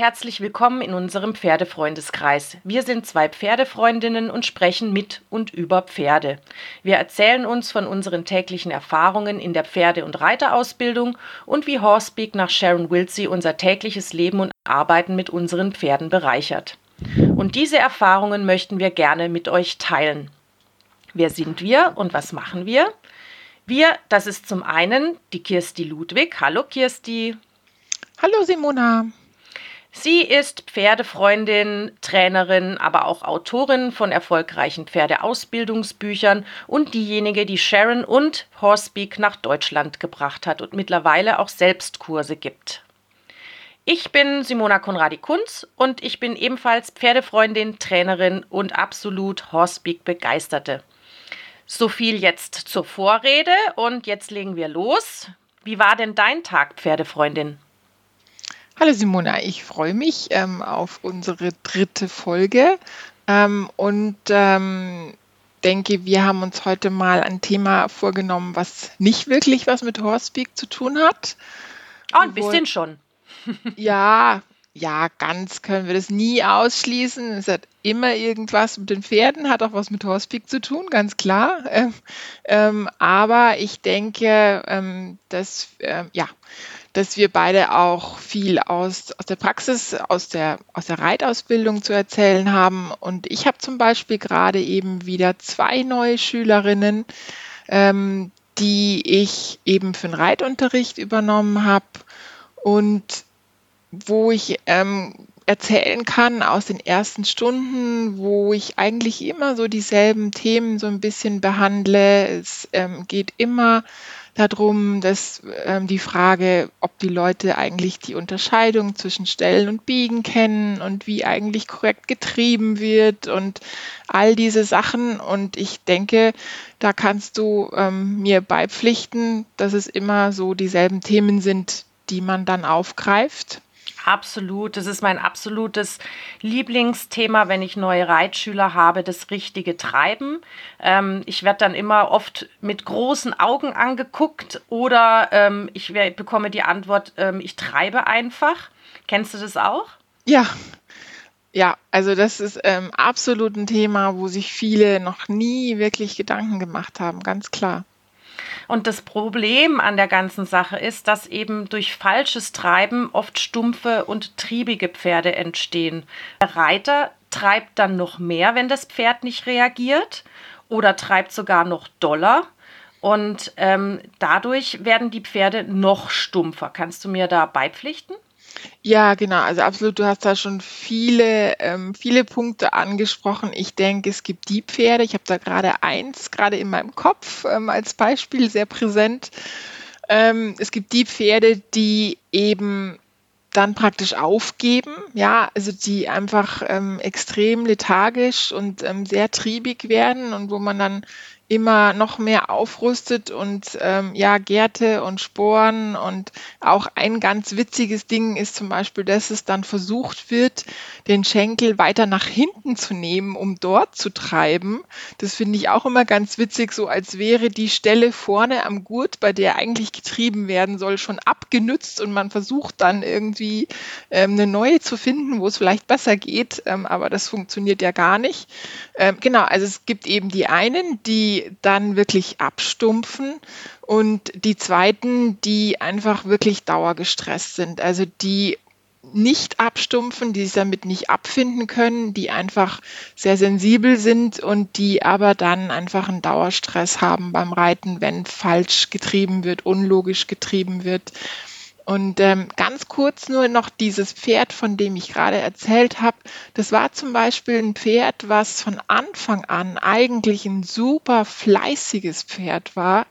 Herzlich willkommen in unserem Pferdefreundeskreis. Wir sind zwei Pferdefreundinnen und sprechen mit und über Pferde. Wir erzählen uns von unseren täglichen Erfahrungen in der Pferde- und Reiterausbildung und wie Horsepeak nach Sharon Wilsey unser tägliches Leben und Arbeiten mit unseren Pferden bereichert. Und diese Erfahrungen möchten wir gerne mit euch teilen. Wer sind wir und was machen wir? Wir, das ist zum einen die Kirsti Ludwig. Hallo Kirsti. Hallo Simona. Sie ist Pferdefreundin, Trainerin, aber auch Autorin von erfolgreichen Pferdeausbildungsbüchern und diejenige, die Sharon und Horsepeak nach Deutschland gebracht hat und mittlerweile auch selbst Kurse gibt. Ich bin Simona Konradi-Kunz und ich bin ebenfalls Pferdefreundin, Trainerin und absolut Horsepeak-Begeisterte. So viel jetzt zur Vorrede und jetzt legen wir los. Wie war denn dein Tag, Pferdefreundin? Hallo Simona, ich freue mich ähm, auf unsere dritte Folge ähm, und ähm, denke, wir haben uns heute mal ein Thema vorgenommen, was nicht wirklich was mit Horsepeak zu tun hat. Oh, ein bisschen schon. ja, ja, ganz können wir das nie ausschließen. Es hat immer irgendwas mit den Pferden, hat auch was mit Horsepeak zu tun, ganz klar. Ähm, ähm, aber ich denke, ähm, dass, ja, dass wir beide auch viel aus, aus der Praxis, aus der, aus der Reitausbildung zu erzählen haben. Und ich habe zum Beispiel gerade eben wieder zwei neue Schülerinnen, ähm, die ich eben für den Reitunterricht übernommen habe und wo ich ähm, erzählen kann aus den ersten Stunden, wo ich eigentlich immer so dieselben Themen so ein bisschen behandle. Es ähm, geht immer darum, dass ähm, die Frage, ob die Leute eigentlich die Unterscheidung zwischen Stellen und Biegen kennen und wie eigentlich korrekt getrieben wird und all diese Sachen. Und ich denke, da kannst du ähm, mir beipflichten, dass es immer so dieselben Themen sind, die man dann aufgreift. Absolut. Das ist mein absolutes Lieblingsthema, wenn ich neue Reitschüler habe, das richtige Treiben. Ähm, ich werde dann immer oft mit großen Augen angeguckt oder ähm, ich bekomme die Antwort, ähm, ich treibe einfach. Kennst du das auch? Ja. Ja, also das ist ähm, absolut ein Thema, wo sich viele noch nie wirklich Gedanken gemacht haben, ganz klar. Und das Problem an der ganzen Sache ist, dass eben durch falsches Treiben oft stumpfe und triebige Pferde entstehen. Der Reiter treibt dann noch mehr, wenn das Pferd nicht reagiert oder treibt sogar noch doller. Und ähm, dadurch werden die Pferde noch stumpfer. Kannst du mir da beipflichten? Ja, genau. Also absolut, du hast da schon viele, ähm, viele Punkte angesprochen. Ich denke, es gibt die Pferde. Ich habe da gerade eins, gerade in meinem Kopf ähm, als Beispiel sehr präsent. Ähm, es gibt die Pferde, die eben dann praktisch aufgeben, ja, also die einfach ähm, extrem lethargisch und ähm, sehr triebig werden und wo man dann immer noch mehr aufrüstet und ähm, ja, Gärte und Sporen und auch ein ganz witziges Ding ist zum Beispiel, dass es dann versucht wird, den Schenkel weiter nach hinten zu nehmen, um dort zu treiben. Das finde ich auch immer ganz witzig, so als wäre die Stelle vorne am Gurt, bei der eigentlich getrieben werden soll, schon abgenützt und man versucht dann irgendwie ähm, eine neue zu finden, wo es vielleicht besser geht, ähm, aber das funktioniert ja gar nicht. Ähm, genau, also es gibt eben die einen, die dann wirklich abstumpfen und die zweiten, die einfach wirklich dauergestresst sind, also die nicht abstumpfen, die sich damit nicht abfinden können, die einfach sehr sensibel sind und die aber dann einfach einen Dauerstress haben beim Reiten, wenn falsch getrieben wird, unlogisch getrieben wird. Und ähm, ganz kurz nur noch dieses Pferd, von dem ich gerade erzählt habe. Das war zum Beispiel ein Pferd, was von Anfang an eigentlich ein super fleißiges Pferd war.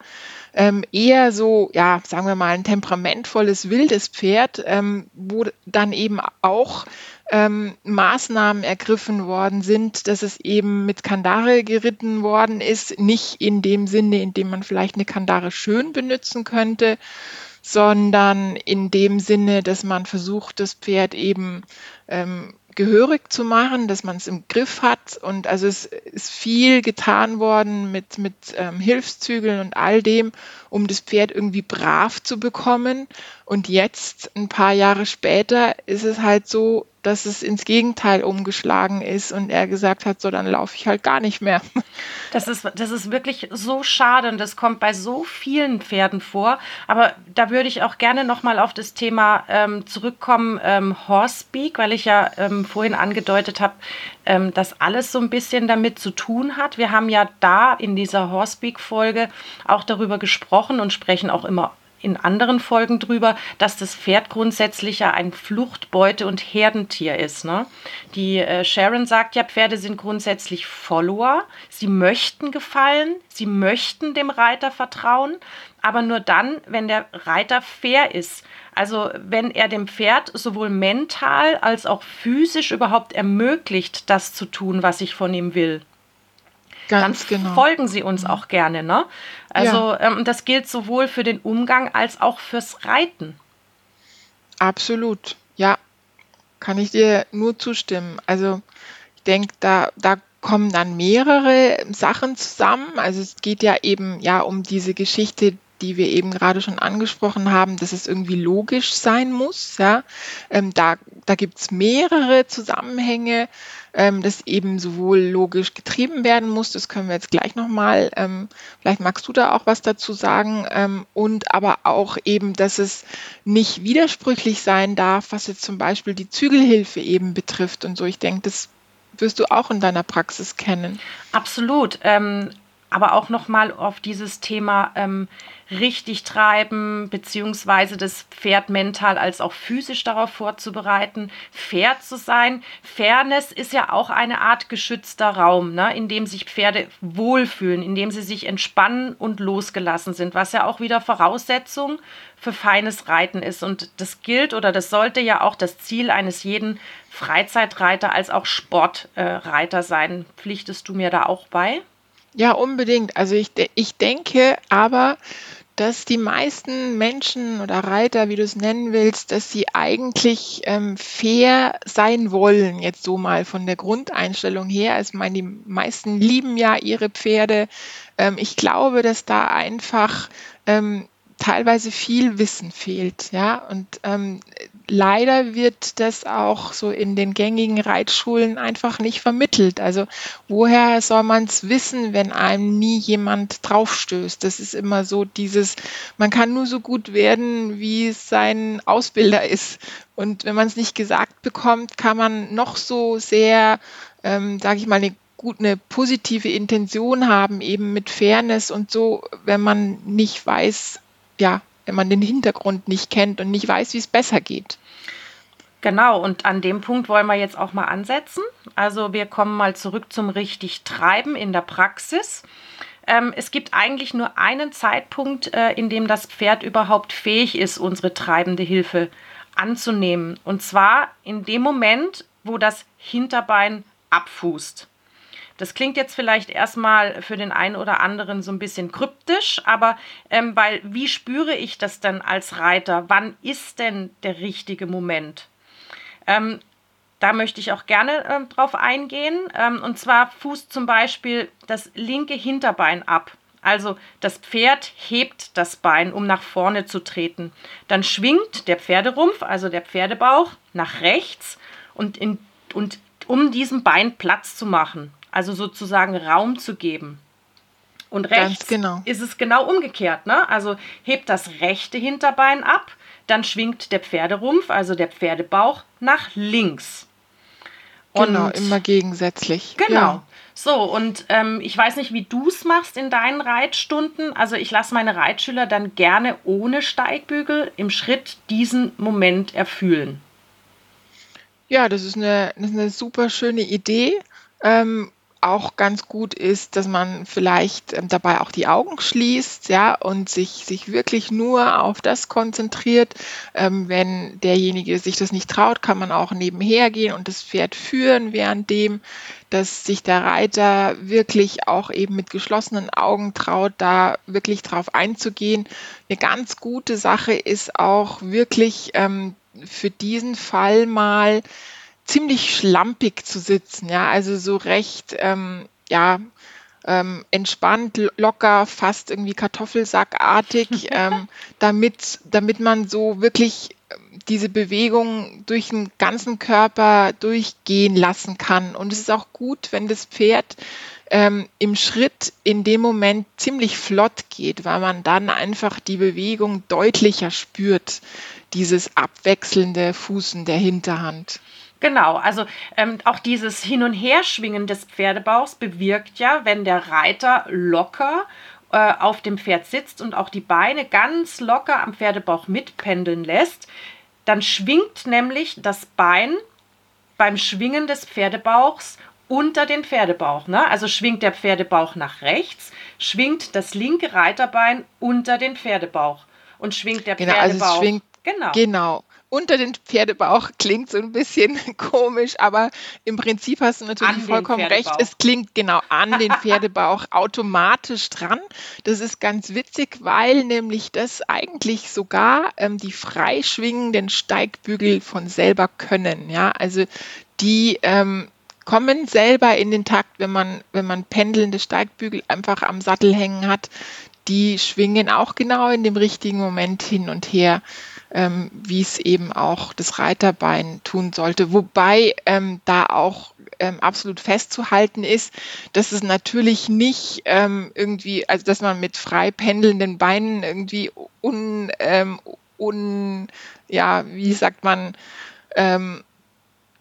Ähm, eher so, ja, sagen wir mal, ein temperamentvolles, wildes Pferd, ähm, wo dann eben auch ähm, Maßnahmen ergriffen worden sind, dass es eben mit Kandare geritten worden ist, nicht in dem Sinne, in dem man vielleicht eine Kandare schön benutzen könnte, sondern in dem Sinne, dass man versucht, das Pferd eben ähm, gehörig zu machen, dass man es im Griff hat. Und also es ist viel getan worden mit, mit ähm, Hilfszügeln und all dem, um das Pferd irgendwie brav zu bekommen. Und jetzt, ein paar Jahre später, ist es halt so, dass es ins Gegenteil umgeschlagen ist und er gesagt hat, so dann laufe ich halt gar nicht mehr. Das ist, das ist wirklich so schade und das kommt bei so vielen Pferden vor. Aber da würde ich auch gerne nochmal auf das Thema ähm, zurückkommen, ähm, Horsepeak, weil ich ja ähm, vorhin angedeutet habe, ähm, dass alles so ein bisschen damit zu tun hat. Wir haben ja da in dieser Horsepeak-Folge auch darüber gesprochen und sprechen auch immer in anderen Folgen drüber, dass das Pferd grundsätzlich ja ein Fluchtbeute- und Herdentier ist. Ne? Die äh, Sharon sagt ja, Pferde sind grundsätzlich Follower. Sie möchten gefallen, sie möchten dem Reiter vertrauen, aber nur dann, wenn der Reiter fair ist. Also wenn er dem Pferd sowohl mental als auch physisch überhaupt ermöglicht, das zu tun, was ich von ihm will. Ganz dann genau. folgen sie uns mhm. auch gerne. Ne? Also ja. ähm, das gilt sowohl für den Umgang als auch fürs Reiten. Absolut, ja. Kann ich dir nur zustimmen. Also ich denke, da, da kommen dann mehrere Sachen zusammen. Also es geht ja eben ja um diese Geschichte, die wir eben gerade schon angesprochen haben, dass es irgendwie logisch sein muss. Ja? Ähm, da da gibt es mehrere Zusammenhänge, ähm, das eben sowohl logisch getrieben werden muss, das können wir jetzt gleich nochmal, ähm, vielleicht magst du da auch was dazu sagen, ähm, und aber auch eben, dass es nicht widersprüchlich sein darf, was jetzt zum Beispiel die Zügelhilfe eben betrifft und so. Ich denke, das wirst du auch in deiner Praxis kennen. Absolut. Ähm, aber auch nochmal auf dieses Thema ähm, richtig treiben, beziehungsweise das Pferd mental als auch physisch darauf vorzubereiten, fair zu sein. Fairness ist ja auch eine Art geschützter Raum, ne, in dem sich Pferde wohlfühlen, in dem sie sich entspannen und losgelassen sind, was ja auch wieder Voraussetzung für feines Reiten ist. Und das gilt oder das sollte ja auch das Ziel eines jeden Freizeitreiter als auch Sportreiter sein. Pflichtest du mir da auch bei? Ja, unbedingt. Also ich, ich denke aber, dass die meisten Menschen oder Reiter, wie du es nennen willst, dass sie eigentlich ähm, fair sein wollen, jetzt so mal von der Grundeinstellung her. Also ich meine, die meisten lieben ja ihre Pferde. Ähm, ich glaube, dass da einfach ähm, teilweise viel Wissen fehlt, ja. Und ähm, leider wird das auch so in den gängigen Reitschulen einfach nicht vermittelt. Also woher soll man es wissen, wenn einem nie jemand draufstößt? Das ist immer so dieses, man kann nur so gut werden, wie sein Ausbilder ist. Und wenn man es nicht gesagt bekommt, kann man noch so sehr, ähm, sage ich mal, eine gut eine positive Intention haben, eben mit Fairness und so, wenn man nicht weiß, ja, wenn man den Hintergrund nicht kennt und nicht weiß, wie es besser geht. Genau, und an dem Punkt wollen wir jetzt auch mal ansetzen. Also wir kommen mal zurück zum richtig Treiben in der Praxis. Ähm, es gibt eigentlich nur einen Zeitpunkt, äh, in dem das Pferd überhaupt fähig ist, unsere treibende Hilfe anzunehmen. Und zwar in dem Moment, wo das Hinterbein abfußt. Das klingt jetzt vielleicht erstmal für den einen oder anderen so ein bisschen kryptisch, aber ähm, weil wie spüre ich das denn als Reiter? Wann ist denn der richtige Moment? Ähm, da möchte ich auch gerne äh, drauf eingehen. Ähm, und zwar fußt zum Beispiel das linke Hinterbein ab. Also das Pferd hebt das Bein, um nach vorne zu treten. Dann schwingt der Pferderumpf, also der Pferdebauch, nach rechts und, in, und um diesem Bein Platz zu machen also sozusagen Raum zu geben. Und rechts genau. ist es genau umgekehrt. Ne? Also hebt das rechte Hinterbein ab, dann schwingt der Pferderumpf, also der Pferdebauch, nach links. Genau, und, immer gegensätzlich. Genau. Ja. So, und ähm, ich weiß nicht, wie du es machst in deinen Reitstunden. Also ich lasse meine Reitschüler dann gerne ohne Steigbügel im Schritt diesen Moment erfühlen. Ja, das ist eine, das ist eine super schöne Idee. Ähm, auch ganz gut ist, dass man vielleicht ähm, dabei auch die Augen schließt, ja, und sich, sich wirklich nur auf das konzentriert. Ähm, wenn derjenige sich das nicht traut, kann man auch nebenher gehen und das Pferd führen, währenddem, dass sich der Reiter wirklich auch eben mit geschlossenen Augen traut, da wirklich drauf einzugehen. Eine ganz gute Sache ist auch wirklich ähm, für diesen Fall mal ziemlich schlampig zu sitzen, ja, also so recht, ähm, ja, ähm, entspannt, locker, fast irgendwie Kartoffelsackartig, ähm, damit, damit man so wirklich ähm, diese Bewegung durch den ganzen Körper durchgehen lassen kann. Und es ist auch gut, wenn das Pferd ähm, im Schritt in dem Moment ziemlich flott geht, weil man dann einfach die Bewegung deutlicher spürt, dieses abwechselnde Fußen der Hinterhand. Genau, also ähm, auch dieses Hin- und Herschwingen des Pferdebauchs bewirkt ja, wenn der Reiter locker äh, auf dem Pferd sitzt und auch die Beine ganz locker am Pferdebauch mitpendeln lässt, dann schwingt nämlich das Bein beim Schwingen des Pferdebauchs unter den Pferdebauch. Ne? Also schwingt der Pferdebauch nach rechts, schwingt das linke Reiterbein unter den Pferdebauch und schwingt der genau, Pferdebauch. Also es schwingt, genau. genau unter den Pferdebauch klingt so ein bisschen komisch, aber im Prinzip hast du natürlich vollkommen recht. Es klingt genau an den Pferdebauch automatisch dran. Das ist ganz witzig, weil nämlich das eigentlich sogar ähm, die freischwingenden Steigbügel von selber können. Ja, also die ähm, kommen selber in den Takt, wenn man, wenn man pendelnde Steigbügel einfach am Sattel hängen hat. Die schwingen auch genau in dem richtigen Moment hin und her ähm, wie es eben auch das Reiterbein tun sollte. Wobei ähm, da auch ähm, absolut festzuhalten ist, dass es natürlich nicht ähm, irgendwie, also dass man mit frei pendelnden Beinen irgendwie un, ähm, un ja, wie sagt man, ähm,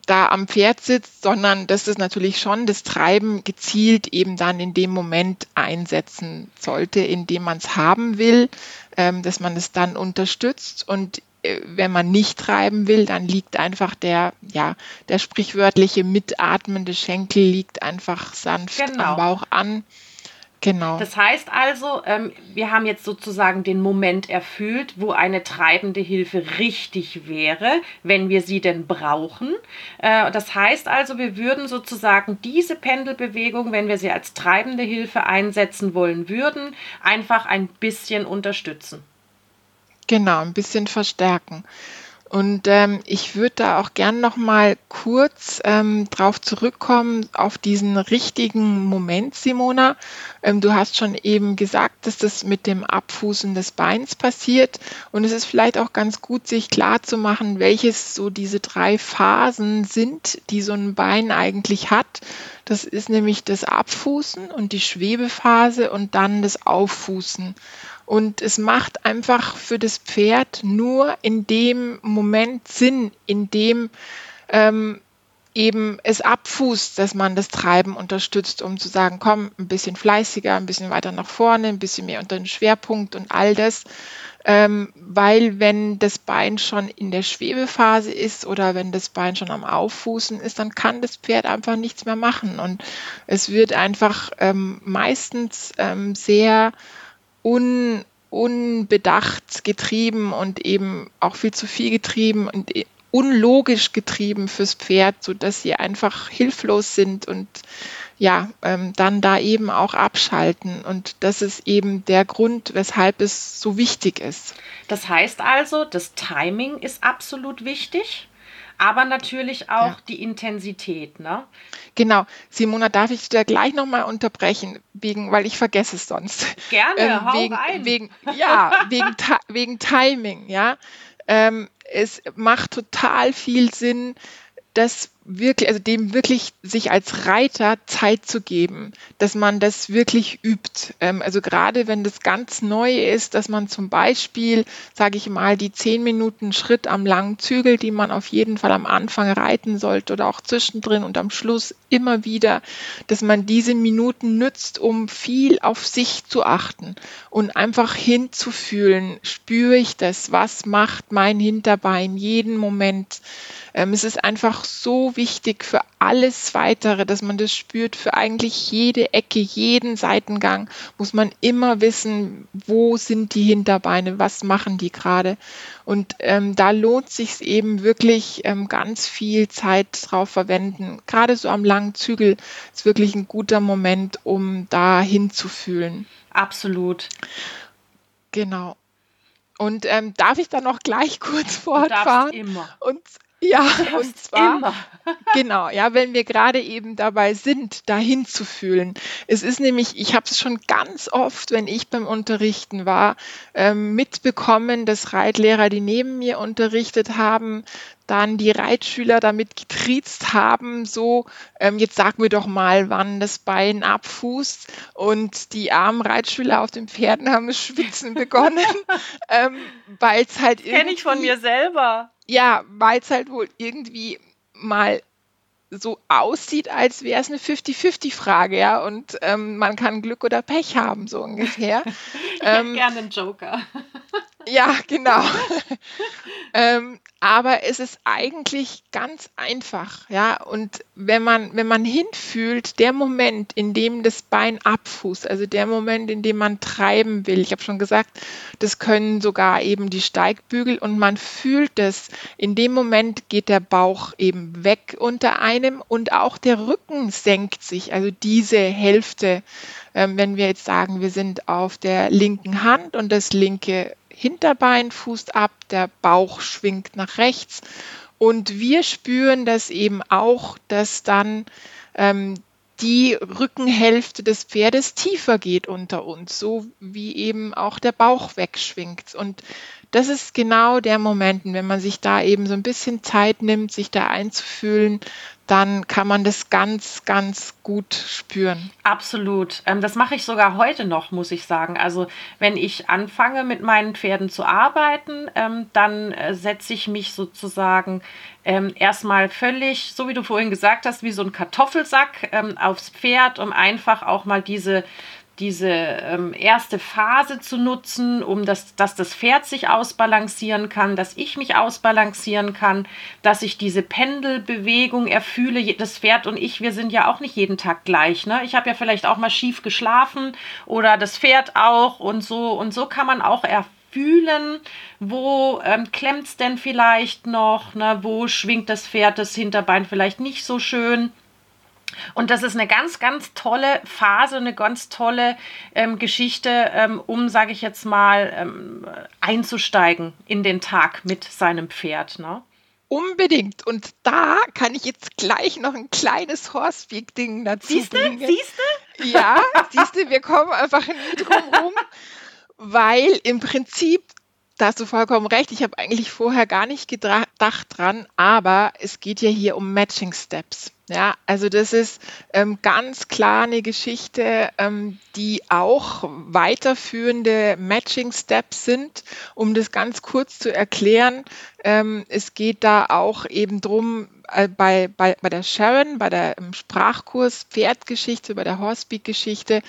da am Pferd sitzt, sondern dass es natürlich schon das Treiben gezielt eben dann in dem Moment einsetzen sollte, in dem man es haben will, ähm, dass man es dann unterstützt und äh, wenn man nicht treiben will, dann liegt einfach der, ja, der sprichwörtliche mitatmende Schenkel liegt einfach sanft genau. am Bauch an. Genau. Das heißt also, ähm, wir haben jetzt sozusagen den Moment erfüllt, wo eine treibende Hilfe richtig wäre, wenn wir sie denn brauchen. Äh, das heißt also, wir würden sozusagen diese Pendelbewegung, wenn wir sie als treibende Hilfe einsetzen wollen würden, einfach ein bisschen unterstützen. Genau, ein bisschen verstärken. Und ähm, ich würde da auch gern noch mal kurz ähm, drauf zurückkommen auf diesen richtigen Moment, Simona. Ähm, du hast schon eben gesagt, dass das mit dem Abfußen des Beins passiert. Und es ist vielleicht auch ganz gut, sich klar zu machen, welches so diese drei Phasen sind, die so ein Bein eigentlich hat. Das ist nämlich das Abfußen und die Schwebephase und dann das Auffußen. Und es macht einfach für das Pferd nur in dem Moment Sinn, in dem ähm, eben es abfußt, dass man das Treiben unterstützt, um zu sagen, komm, ein bisschen fleißiger, ein bisschen weiter nach vorne, ein bisschen mehr unter den Schwerpunkt und all das. Ähm, weil wenn das Bein schon in der Schwebephase ist oder wenn das Bein schon am Auffußen ist, dann kann das Pferd einfach nichts mehr machen. Und es wird einfach ähm, meistens ähm, sehr un, unbedacht getrieben und eben auch viel zu viel getrieben und e, unlogisch getrieben fürs Pferd, sodass sie einfach hilflos sind und ja, ähm, dann da eben auch abschalten. Und das ist eben der Grund, weshalb es so wichtig ist. Das heißt also, das Timing ist absolut wichtig aber natürlich auch ja. die Intensität. Ne? Genau. Simona, darf ich da gleich nochmal unterbrechen, wegen, weil ich vergesse es sonst. Gerne, ähm, hau wegen, rein. Wegen, ja, wegen, wegen Timing, ja. Ähm, es macht total viel Sinn, das wirklich, also dem wirklich sich als Reiter Zeit zu geben, dass man das wirklich übt. Ähm, also gerade wenn das ganz neu ist, dass man zum Beispiel, sage ich mal, die zehn Minuten Schritt am langen Zügel, die man auf jeden Fall am Anfang reiten sollte oder auch zwischendrin und am Schluss immer wieder, dass man diese Minuten nützt, um viel auf sich zu achten und einfach hinzufühlen, spüre ich das, was macht mein Hinterbein jeden Moment. Ähm, es ist einfach so wichtig für alles weitere, dass man das spürt, für eigentlich jede Ecke, jeden Seitengang muss man immer wissen, wo sind die Hinterbeine, was machen die gerade. Und ähm, da lohnt sich eben wirklich ähm, ganz viel Zeit drauf verwenden. Gerade so am langen Zügel ist wirklich ein guter Moment, um da hinzufühlen. Absolut. Genau. Und ähm, darf ich dann noch gleich kurz fortfahren? immer. Und Ja, und zwar immer. genau, ja, wenn wir gerade eben dabei sind, dahin zu fühlen. Es ist nämlich, ich habe es schon ganz oft, wenn ich beim Unterrichten war, ähm, mitbekommen, dass Reitlehrer, die neben mir unterrichtet haben, dann die Reitschüler damit getriezt haben, so, ähm, jetzt sag mir doch mal, wann das Bein abfußt. Und die armen Reitschüler auf den Pferden haben das Schwitzen begonnen, ähm, weil es halt irgendwie. Kenne ich von mir selber. Ja, weil es halt wohl irgendwie mal so aussieht, als wäre es eine 50-50-Frage, ja, und ähm, man kann Glück oder Pech haben, so ungefähr. ich ähm, hätte gerne einen Joker. ja, genau. ähm, aber es ist eigentlich ganz einfach, ja. Und wenn man, wenn man hinfühlt, der Moment, in dem das Bein abfußt, also der Moment, in dem man treiben will, ich habe schon gesagt, das können sogar eben die Steigbügel und man fühlt es, in dem Moment geht der Bauch eben weg unter einem und auch der Rücken senkt sich, also diese Hälfte. Ähm, wenn wir jetzt sagen, wir sind auf der linken Hand und das linke Hinterbein fußt ab, der Bauch schwingt nach rechts. Und wir spüren das eben auch, dass dann ähm, die Rückenhälfte des Pferdes tiefer geht unter uns, so wie eben auch der Bauch wegschwingt. Und das ist genau der Moment, wenn man sich da eben so ein bisschen Zeit nimmt, sich da einzufühlen, dann kann man das ganz, ganz gut spüren. Absolut. Ähm, das mache ich sogar heute noch, muss ich sagen. Also wenn ich anfange mit meinen Pferden zu arbeiten, ähm, dann äh, setze ich mich sozusagen ähm, erstmal völlig, so wie du vorhin gesagt hast, wie so ein Kartoffelsack aufs Pferd, um einfach auch mal diese diese ähm, erste Phase zu nutzen, um das, dass das Pferd sich ausbalancieren kann, dass ich mich ausbalancieren kann, dass ich diese Pendelbewegung erfühle. Das Pferd und ich, wir sind ja auch nicht jeden Tag gleich. Ne? Ich habe ja vielleicht auch mal schief geschlafen oder das Pferd auch und so. Und so kann man auch erfühlen, wo ähm, klemmt es denn vielleicht noch, ne? wo schwingt das Pferd das Hinterbein vielleicht nicht so schön. Und das ist eine ganz, ganz tolle Phase, eine ganz tolle ähm, Geschichte, ähm, um, sage ich jetzt mal, ähm, einzusteigen in den Tag mit seinem Pferd. Ne? Unbedingt. Und da kann ich jetzt gleich noch ein kleines Horsepeak-Ding dazu siehste? bringen. Siehste? Ja, siehste, wir kommen einfach nie drum rum, weil im Prinzip da hast du vollkommen recht. Ich habe eigentlich vorher gar nicht gedacht dran, aber es geht ja hier um Matching Steps. Ja, also das ist ähm, ganz klar eine Geschichte, ähm, die auch weiterführende Matching Steps sind. Um das ganz kurz zu erklären, ähm, es geht da auch eben drum, äh, bei, bei, bei der Sharon, bei der im Sprachkurs Pferdgeschichte, bei der Horsepeak-Geschichte,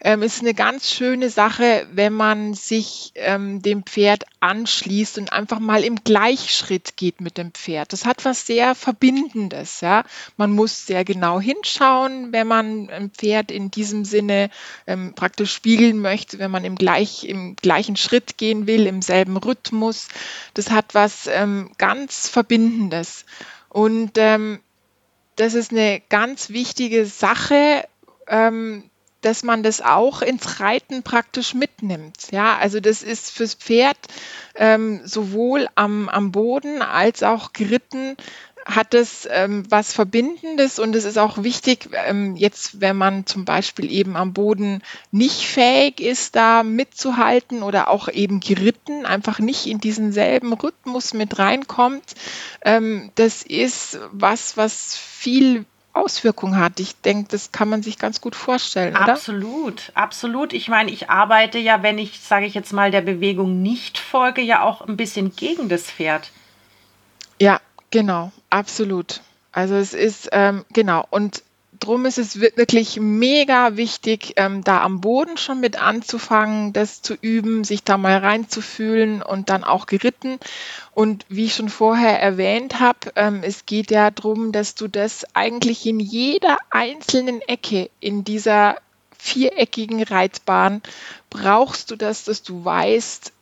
ähm, ist eine ganz schöne Sache, wenn man sich ähm, dem Pferd anschließt und einfach mal im Gleichschritt geht mit dem Pferd. Das hat was sehr Verbindendes. Ja? Man muss sehr genau hinschauen, wenn man ein Pferd in diesem Sinne ähm, praktisch spiegeln möchte, wenn man im, gleich, im gleichen Schritt gehen will, im selben Rhythmus. Das hat was ähm, ganz Verbindendes. Und ähm, das ist eine ganz wichtige Sache, ähm, dass man das auch ins Reiten praktisch mitnimmt. Ja, also das ist fürs Pferd ähm, sowohl am, am Boden als auch geritten hat es ähm, was Verbindendes und es ist auch wichtig, ähm, jetzt wenn man zum Beispiel eben am Boden nicht fähig ist, da mitzuhalten oder auch eben geritten, einfach nicht in diesen selben Rhythmus mit reinkommt. Ähm, das ist was, was viel Auswirkungen hat. Ich denke, das kann man sich ganz gut vorstellen, oder? Absolut, absolut. Ich meine, ich arbeite ja, wenn ich, sage ich jetzt mal, der Bewegung nicht folge, ja auch ein bisschen gegen das Pferd. Ja, genau, absolut. Also es ist, ähm, genau, und drum ist es wirklich mega wichtig, ähm, da am Boden schon mit anzufangen, das zu üben, sich da mal reinzufühlen und dann auch geritten. Und wie ich schon vorher erwähnt habe, ähm, es geht ja darum, dass du das eigentlich in jeder einzelnen Ecke in dieser viereckigen Reitbahn brauchst du das, dass du weißt,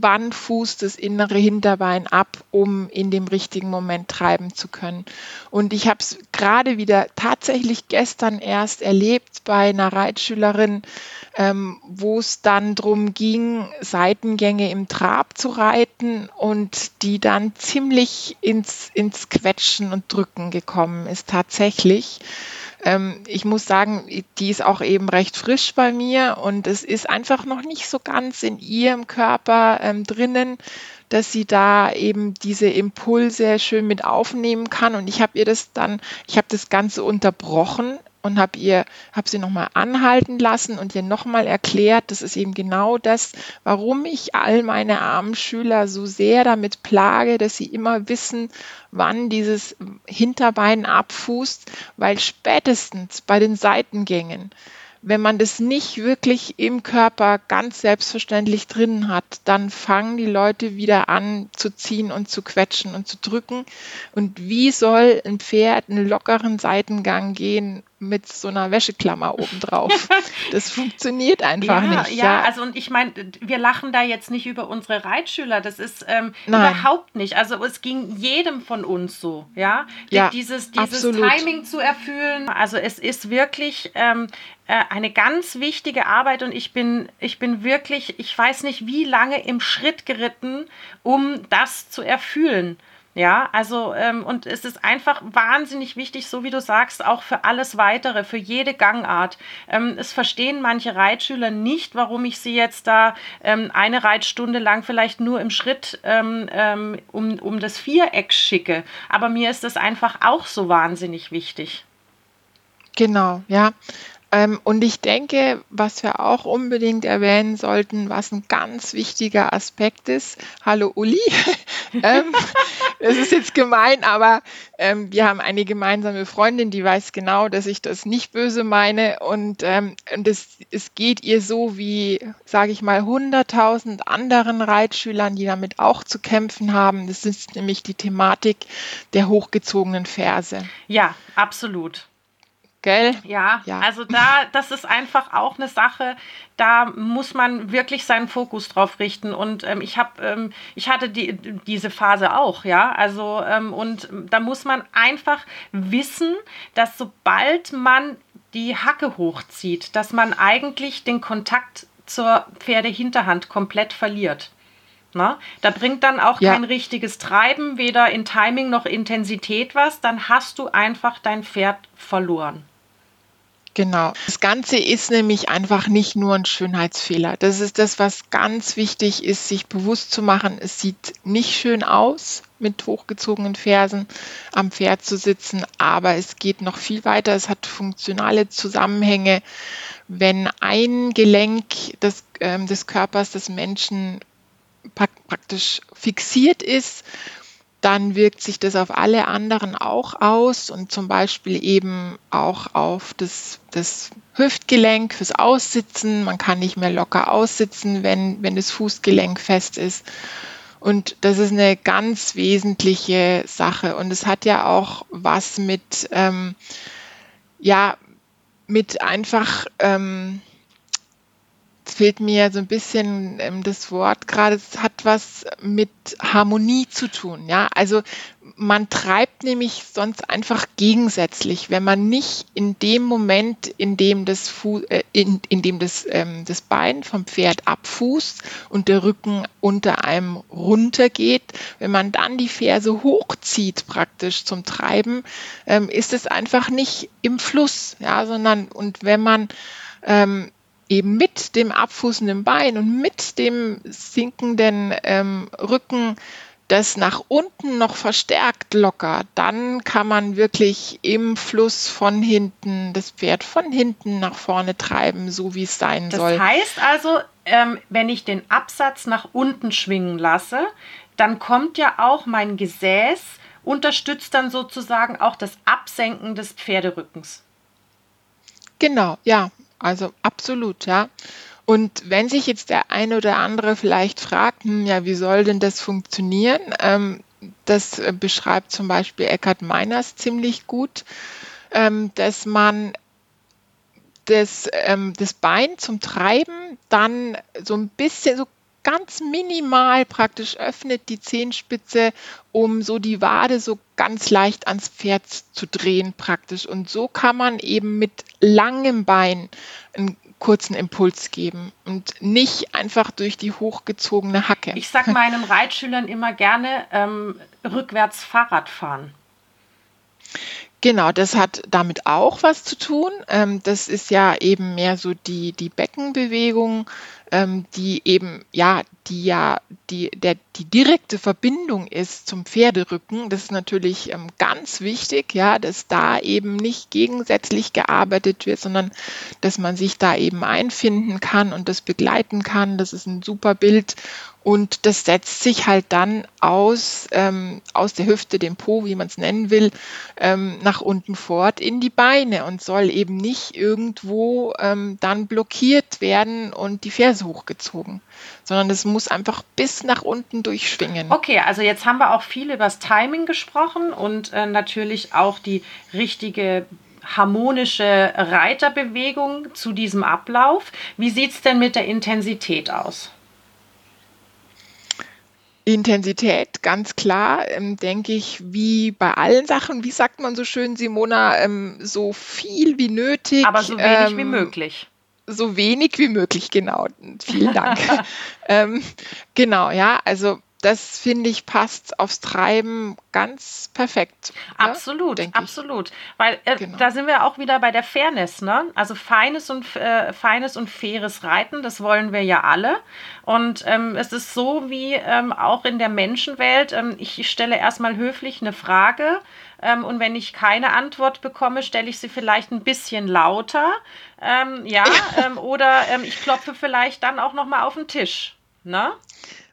wann fußt das innere Hinterbein ab, um in dem richtigen Moment treiben zu können. Und ich habe es gerade wieder tatsächlich gestern erst erlebt bei einer Reitschülerin, ähm, wo es dann darum ging, Seitengänge im Trab zu reiten und die dann ziemlich ins, ins Quetschen und Drücken gekommen ist tatsächlich. Ähm, ich muss sagen, die ist auch eben recht frisch bei mir und es ist einfach noch nicht so ganz in ihrem Körper ähm, drinnen, dass sie da eben diese Impulse schön mit aufnehmen kann. Und ich habe ihr das dann, ich habe das Ganze unterbrochen und habe ihr, habe sie nochmal anhalten lassen und ihr nochmal erklärt, das ist eben genau das, warum ich all meine armen Schüler so sehr damit plage, dass sie immer wissen, wann dieses Hinterbein abfußt, weil spätestens bei den Seitengängen wenn man das nicht wirklich im Körper ganz selbstverständlich drin hat, dann fangen die Leute wieder an zu ziehen und zu quetschen und zu drücken. Und wie soll ein Pferd einen lockeren Seitengang gehen mit so einer Wäscheklammer obendrauf? Das funktioniert einfach ja, nicht. Ja, ja, also und ich meine, wir lachen da jetzt nicht über unsere Reitschüler, das ist ähm, überhaupt nicht. Also es ging jedem von uns so, ja, ja dieses, dieses Timing zu erfüllen. Also es ist wirklich ähm, äh, eine ganz wichtige Arbeit und ich bin, ich bin wirklich, ich weiß nicht wie lange im Schritt geritten, um das zu erfüllen. Ja, also ähm, und es ist einfach wahnsinnig wichtig, so wie du sagst, auch für alles weitere, für jede Gangart. Ähm, es verstehen manche Reitschüler nicht, warum ich sie jetzt da ähm, eine Reitstunde lang vielleicht nur im Schritt ähm, ähm, um, um das Viereck schicke. Aber mir ist das einfach auch so wahnsinnig wichtig. Genau, ja. Ähm, und ich denke, was wir auch unbedingt erwähnen sollten, was ein ganz wichtiger Aspekt ist. Hallo Uli. Ähm, das ist jetzt gemein, aber ähm, wir haben eine gemeinsame Freundin, die weiß genau, dass ich das nicht böse meine. Und, ähm, und es, es geht ihr so wie, sage ich mal, 100.000 anderen Reitschülern, die damit auch zu kämpfen haben. Das ist nämlich die Thematik der hochgezogenen Verse. Ja, absolut. Gell? Ja, ja, also da, das ist einfach auch eine Sache, da muss man wirklich seinen Fokus drauf richten. Und ähm, ich habe, ähm, ich hatte die, diese Phase auch, ja. Also, ähm, und da muss man einfach wissen, dass sobald man die Hacke hochzieht, dass man eigentlich den Kontakt zur Pferdehinterhand komplett verliert. Na, da bringt dann auch ja. kein richtiges Treiben, weder in Timing noch Intensität was, dann hast du einfach dein Pferd verloren. Genau. Das Ganze ist nämlich einfach nicht nur ein Schönheitsfehler. Das ist das, was ganz wichtig ist, sich bewusst zu machen. Es sieht nicht schön aus, mit hochgezogenen Fersen am Pferd zu sitzen, aber es geht noch viel weiter. Es hat funktionale Zusammenhänge. Wenn ein Gelenk des, äh, des Körpers des Menschen praktisch fixiert ist dann wirkt sich das auf alle anderen auch aus und zum Beispiel eben auch auf das, das Hüftgelenk fürs Aussitzen. Man kann nicht mehr locker aussitzen, wenn, wenn das Fußgelenk fest ist. Und das ist eine ganz wesentliche Sache. Und es hat ja auch was mit, ähm, ja, mit einfach, ähm, fehlt mir so ein bisschen ähm, das Wort gerade, es hat was mit Harmonie zu tun. Ja, also man treibt nämlich sonst einfach gegensätzlich, wenn man nicht in dem Moment, in dem das, Fu äh, in, in dem das, ähm, das Bein vom Pferd abfußt und der Rücken unter einem runtergeht, wenn man dann die Ferse hochzieht praktisch zum Treiben, ähm, ist es einfach nicht im Fluss, ja, sondern und wenn man ähm, eben mit dem abfußenden Bein und mit dem sinkenden ähm, Rücken das nach unten noch verstärkt locker, dann kann man wirklich im Fluss von hinten das Pferd von hinten nach vorne treiben, so wie es sein das soll. Das heißt also, ähm, wenn ich den Absatz nach unten schwingen lasse, dann kommt ja auch mein Gesäß, unterstützt dann sozusagen auch das Absenken des Pferderückens. Genau, ja. Also absolut, ja. Und wenn sich jetzt der eine oder andere vielleicht fragt, hm, ja, wie soll denn das funktionieren? Ähm, das äh, beschreibt zum Beispiel Eckhard Meiners ziemlich gut, ähm, dass man das, ähm, das Bein zum Treiben dann so ein bisschen, so ganz minimal praktisch öffnet die Zehenspitze, um so die Wade so ganz leicht ans Pferd zu drehen praktisch. Und so kann man eben mit langem Bein einen kurzen Impuls geben und nicht einfach durch die hochgezogene Hacke. Ich sage meinen Reitschülern immer gerne ähm, rückwärts Fahrrad fahren. Genau, das hat damit auch was zu tun. Ähm, das ist ja eben mehr so die, die Beckenbewegung, ähm, die eben, ja, die ja die, der, die direkte Verbindung ist zum Pferderücken. Das ist natürlich ähm, ganz wichtig, ja, dass da eben nicht gegensätzlich gearbeitet wird, sondern dass man sich da eben einfinden kann und das begleiten kann. Das ist ein super Bild und das setzt sich halt dann aus, ähm, aus der Hüfte, dem Po, wie man es nennen will, ähm, nach unten fort in die Beine und soll eben nicht irgendwo ähm, dann blockiert werden und die Ferse hochgezogen, sondern es muss einfach bis nach unten durchschwingen. Okay, also jetzt haben wir auch viel über das Timing gesprochen und äh, natürlich auch die richtige harmonische Reiterbewegung zu diesem Ablauf. Wie sieht es denn mit der Intensität aus? Intensität, ganz klar, ähm, denke ich, wie bei allen Sachen, wie sagt man so schön, Simona, ähm, so viel wie nötig. Aber so wenig ähm, wie möglich. So wenig wie möglich, genau. Vielen Dank. ähm, genau, ja, also das finde ich passt aufs Treiben ganz perfekt. Ne? Absolut, ja, absolut. Weil äh, genau. da sind wir auch wieder bei der Fairness, ne? Also feines und äh, feines und faires Reiten, das wollen wir ja alle. Und ähm, es ist so wie ähm, auch in der Menschenwelt. Ähm, ich stelle erstmal höflich eine Frage. Ähm, und wenn ich keine Antwort bekomme, stelle ich sie vielleicht ein bisschen lauter. Ähm, ja, ähm, oder ich klopfe vielleicht dann auch nochmal auf den Tisch. Ne?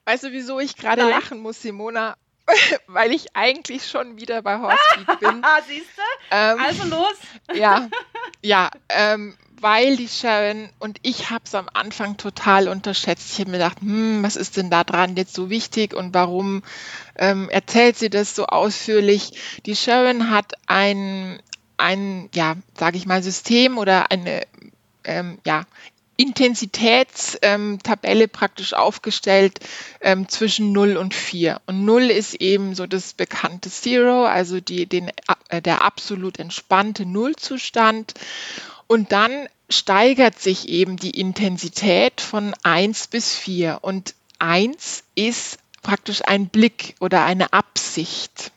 Weißt du, wieso ich gerade lachen muss, Simona? Weil ich eigentlich schon wieder bei Horsepeak bin. Siehst du? Ähm, also los. ja, ja, ähm, weil die Sharon und ich habe es am Anfang total unterschätzt. Ich habe mir gedacht, hm, was ist denn da dran jetzt so wichtig und warum ähm, erzählt sie das so ausführlich? Die Sharon hat ein, ein ja, sage ich mal, System oder eine ähm, ja, Intensitätstabelle praktisch aufgestellt ähm, zwischen 0 und 4. Und 0 ist eben so das bekannte Zero, also die, den, äh, der absolut entspannte Nullzustand. Und dann steigert sich eben die Intensität von 1 bis 4. Und 1 ist praktisch ein Blick oder eine Absicht.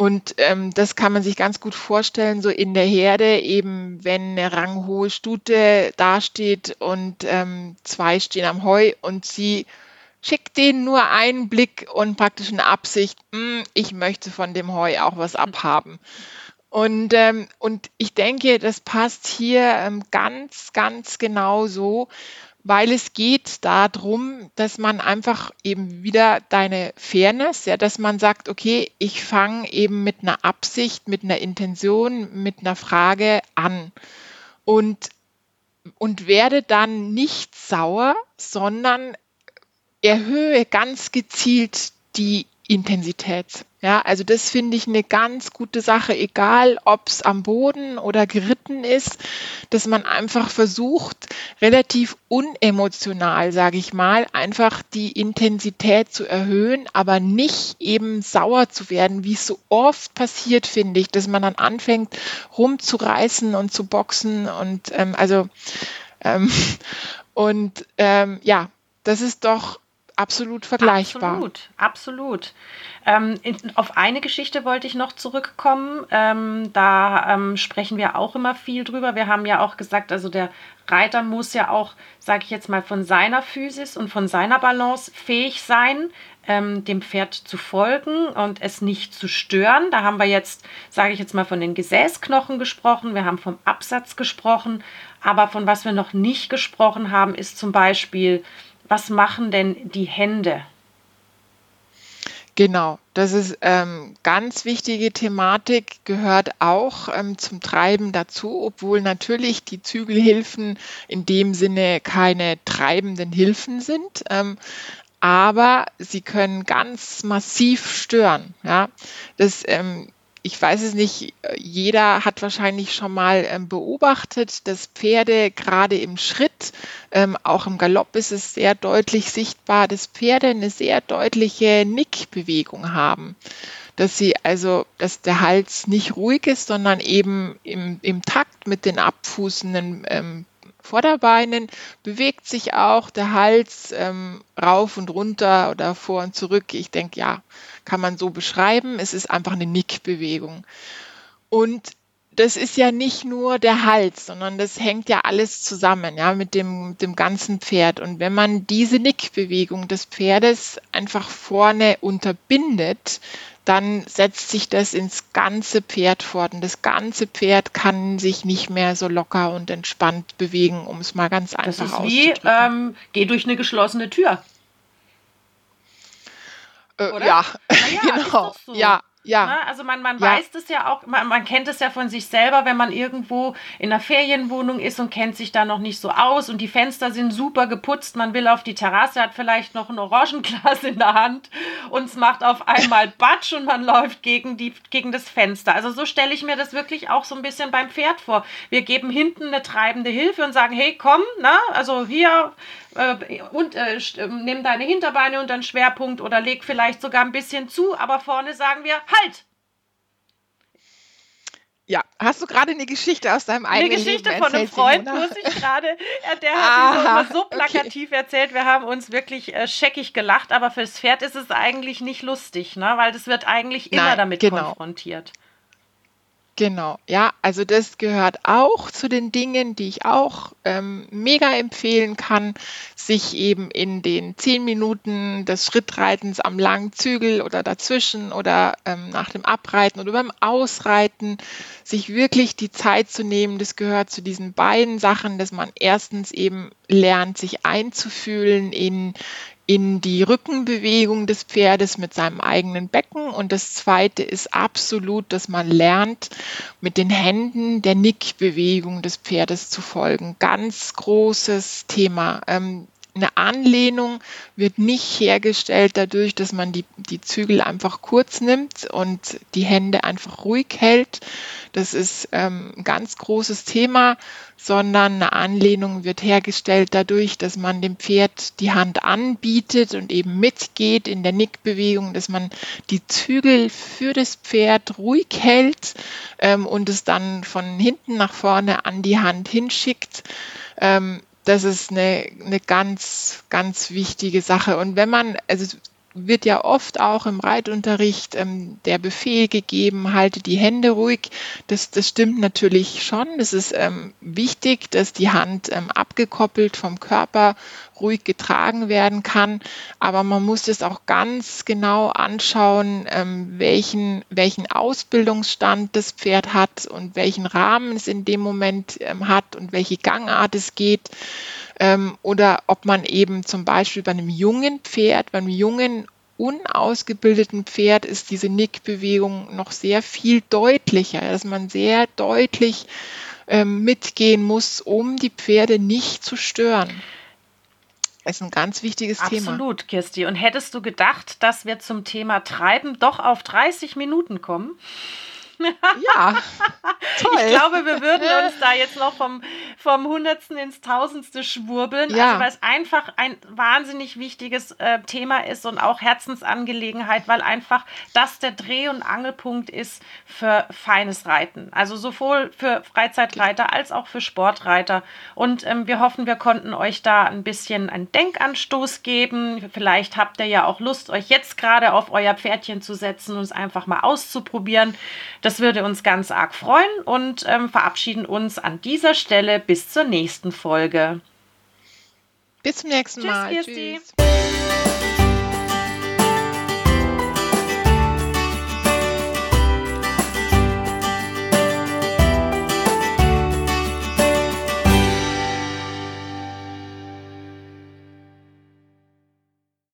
Und ähm, das kann man sich ganz gut vorstellen, so in der Herde, eben wenn eine ranghohe Stute dasteht und ähm, zwei stehen am Heu und sie schickt denen nur einen Blick und praktisch eine Absicht, hm, ich möchte von dem Heu auch was abhaben. Und, ähm, und ich denke, das passt hier ähm, ganz, ganz genau so weil es geht darum, dass man einfach eben wieder deine Fairness, ja, dass man sagt, okay, ich fange eben mit einer Absicht, mit einer Intention, mit einer Frage an. Und, und werde dann nicht sauer, sondern erhöhe ganz gezielt die Intensität. Ja, also das finde ich eine ganz gute Sache, egal ob es am Boden oder geritten ist, dass man einfach versucht, relativ unemotional, sage ich mal, einfach die Intensität zu erhöhen, aber nicht eben sauer zu werden, wie es so oft passiert, finde ich, dass man dann anfängt rumzureißen und zu boxen und ähm, also ähm, und ähm, ja, das ist doch absolut vergleichbar. Absolut, absolut. Ähm, in, auf eine Geschichte wollte ich noch zurückkommen. Ähm, da ähm, sprechen wir auch immer viel drüber. Wir haben ja auch gesagt, also der Reiter muss ja auch, sage ich jetzt mal, von seiner Physis und von seiner Balance fähig sein, ähm, dem Pferd zu folgen und es nicht zu stören. Da haben wir jetzt, sage ich jetzt mal, von den Gesäßknochen gesprochen, wir haben vom Absatz gesprochen, aber von was wir noch nicht gesprochen haben, ist zum Beispiel was machen denn die Hände? Genau, das ist ähm, ganz wichtige Thematik, gehört auch ähm, zum Treiben dazu, obwohl natürlich die Zügelhilfen in dem Sinne keine treibenden Hilfen sind, ähm, aber sie können ganz massiv stören. Ja, das ähm, ich weiß es nicht, jeder hat wahrscheinlich schon mal ähm, beobachtet, dass Pferde gerade im Schritt, ähm, auch im Galopp ist es sehr deutlich sichtbar, dass Pferde eine sehr deutliche Nickbewegung haben. Dass sie also, dass der Hals nicht ruhig ist, sondern eben im, im Takt mit den abfußenden ähm, Vorderbeinen bewegt sich auch der Hals ähm, rauf und runter oder vor und zurück. Ich denke, ja, kann man so beschreiben. Es ist einfach eine Nickbewegung. Und das ist ja nicht nur der Hals, sondern das hängt ja alles zusammen, ja, mit dem, dem ganzen Pferd. Und wenn man diese Nickbewegung des Pferdes einfach vorne unterbindet, dann setzt sich das ins ganze Pferd fort. Und das ganze Pferd kann sich nicht mehr so locker und entspannt bewegen, um es mal ganz einfach das ist wie, ähm, geh durch eine geschlossene Tür. Äh, ja, ja genau. So. Ja, ja. Ne? Also man, man ja. weiß das ja auch, man, man kennt es ja von sich selber, wenn man irgendwo in einer Ferienwohnung ist und kennt sich da noch nicht so aus und die Fenster sind super geputzt, man will auf die Terrasse, hat vielleicht noch ein Orangenglas in der Hand und es macht auf einmal Batsch und man läuft gegen, die, gegen das Fenster. Also so stelle ich mir das wirklich auch so ein bisschen beim Pferd vor. Wir geben hinten eine treibende Hilfe und sagen, hey, komm, na, ne? also hier äh, und äh, ähm, nimm deine Hinterbeine unter den Schwerpunkt oder leg vielleicht sogar ein bisschen zu, aber vorne sagen wir halt. Ja, hast du gerade eine Geschichte aus deinem eigenen Leben Eine Geschichte Leben von einem Freund, muss ich gerade. Der hat sie so, so plakativ okay. erzählt. Wir haben uns wirklich äh, scheckig gelacht, aber fürs Pferd ist es eigentlich nicht lustig, ne? weil das wird eigentlich immer Nein, damit genau. konfrontiert. Genau, ja, also das gehört auch zu den Dingen, die ich auch ähm, mega empfehlen kann, sich eben in den zehn Minuten des Schrittreitens am langen Zügel oder dazwischen oder ähm, nach dem Abreiten oder beim Ausreiten, sich wirklich die Zeit zu nehmen. Das gehört zu diesen beiden Sachen, dass man erstens eben lernt, sich einzufühlen in in die Rückenbewegung des Pferdes mit seinem eigenen Becken. Und das Zweite ist absolut, dass man lernt, mit den Händen der Nickbewegung des Pferdes zu folgen. Ganz großes Thema. Ähm, eine Anlehnung wird nicht hergestellt dadurch, dass man die, die Zügel einfach kurz nimmt und die Hände einfach ruhig hält. Das ist ähm, ein ganz großes Thema, sondern eine Anlehnung wird hergestellt dadurch, dass man dem Pferd die Hand anbietet und eben mitgeht in der Nickbewegung, dass man die Zügel für das Pferd ruhig hält ähm, und es dann von hinten nach vorne an die Hand hinschickt. Ähm, das ist eine, eine ganz, ganz wichtige Sache. Und wenn man, also wird ja oft auch im Reitunterricht ähm, der Befehl gegeben, halte die Hände ruhig. Das, das stimmt natürlich schon. Es ist ähm, wichtig, dass die Hand ähm, abgekoppelt vom Körper ruhig getragen werden kann. Aber man muss es auch ganz genau anschauen, ähm, welchen, welchen Ausbildungsstand das Pferd hat und welchen Rahmen es in dem Moment ähm, hat und welche Gangart es geht ähm, oder ob man eben zum Beispiel bei einem jungen Pferd, beim jungen unausgebildeten Pferd ist diese Nickbewegung noch sehr viel deutlicher, dass man sehr deutlich ähm, mitgehen muss, um die Pferde nicht zu stören. Ist ein ganz wichtiges Absolut, Thema. Absolut, Kirsti. Und hättest du gedacht, dass wir zum Thema Treiben doch auf 30 Minuten kommen? Ja, toll. Ich glaube, wir würden uns da jetzt noch vom, vom Hundertsten ins Tausendste schwurbeln. Ja. Also, weil es einfach ein wahnsinnig wichtiges äh, Thema ist und auch Herzensangelegenheit, weil einfach das der Dreh- und Angelpunkt ist für feines Reiten. Also sowohl für Freizeitreiter als auch für Sportreiter. Und ähm, wir hoffen, wir konnten euch da ein bisschen einen Denkanstoß geben. Vielleicht habt ihr ja auch Lust, euch jetzt gerade auf euer Pferdchen zu setzen und es einfach mal auszuprobieren. Das das würde uns ganz arg freuen und ähm, verabschieden uns an dieser Stelle bis zur nächsten Folge. Bis zum nächsten Tschüss, Mal. Kirsti. Tschüss.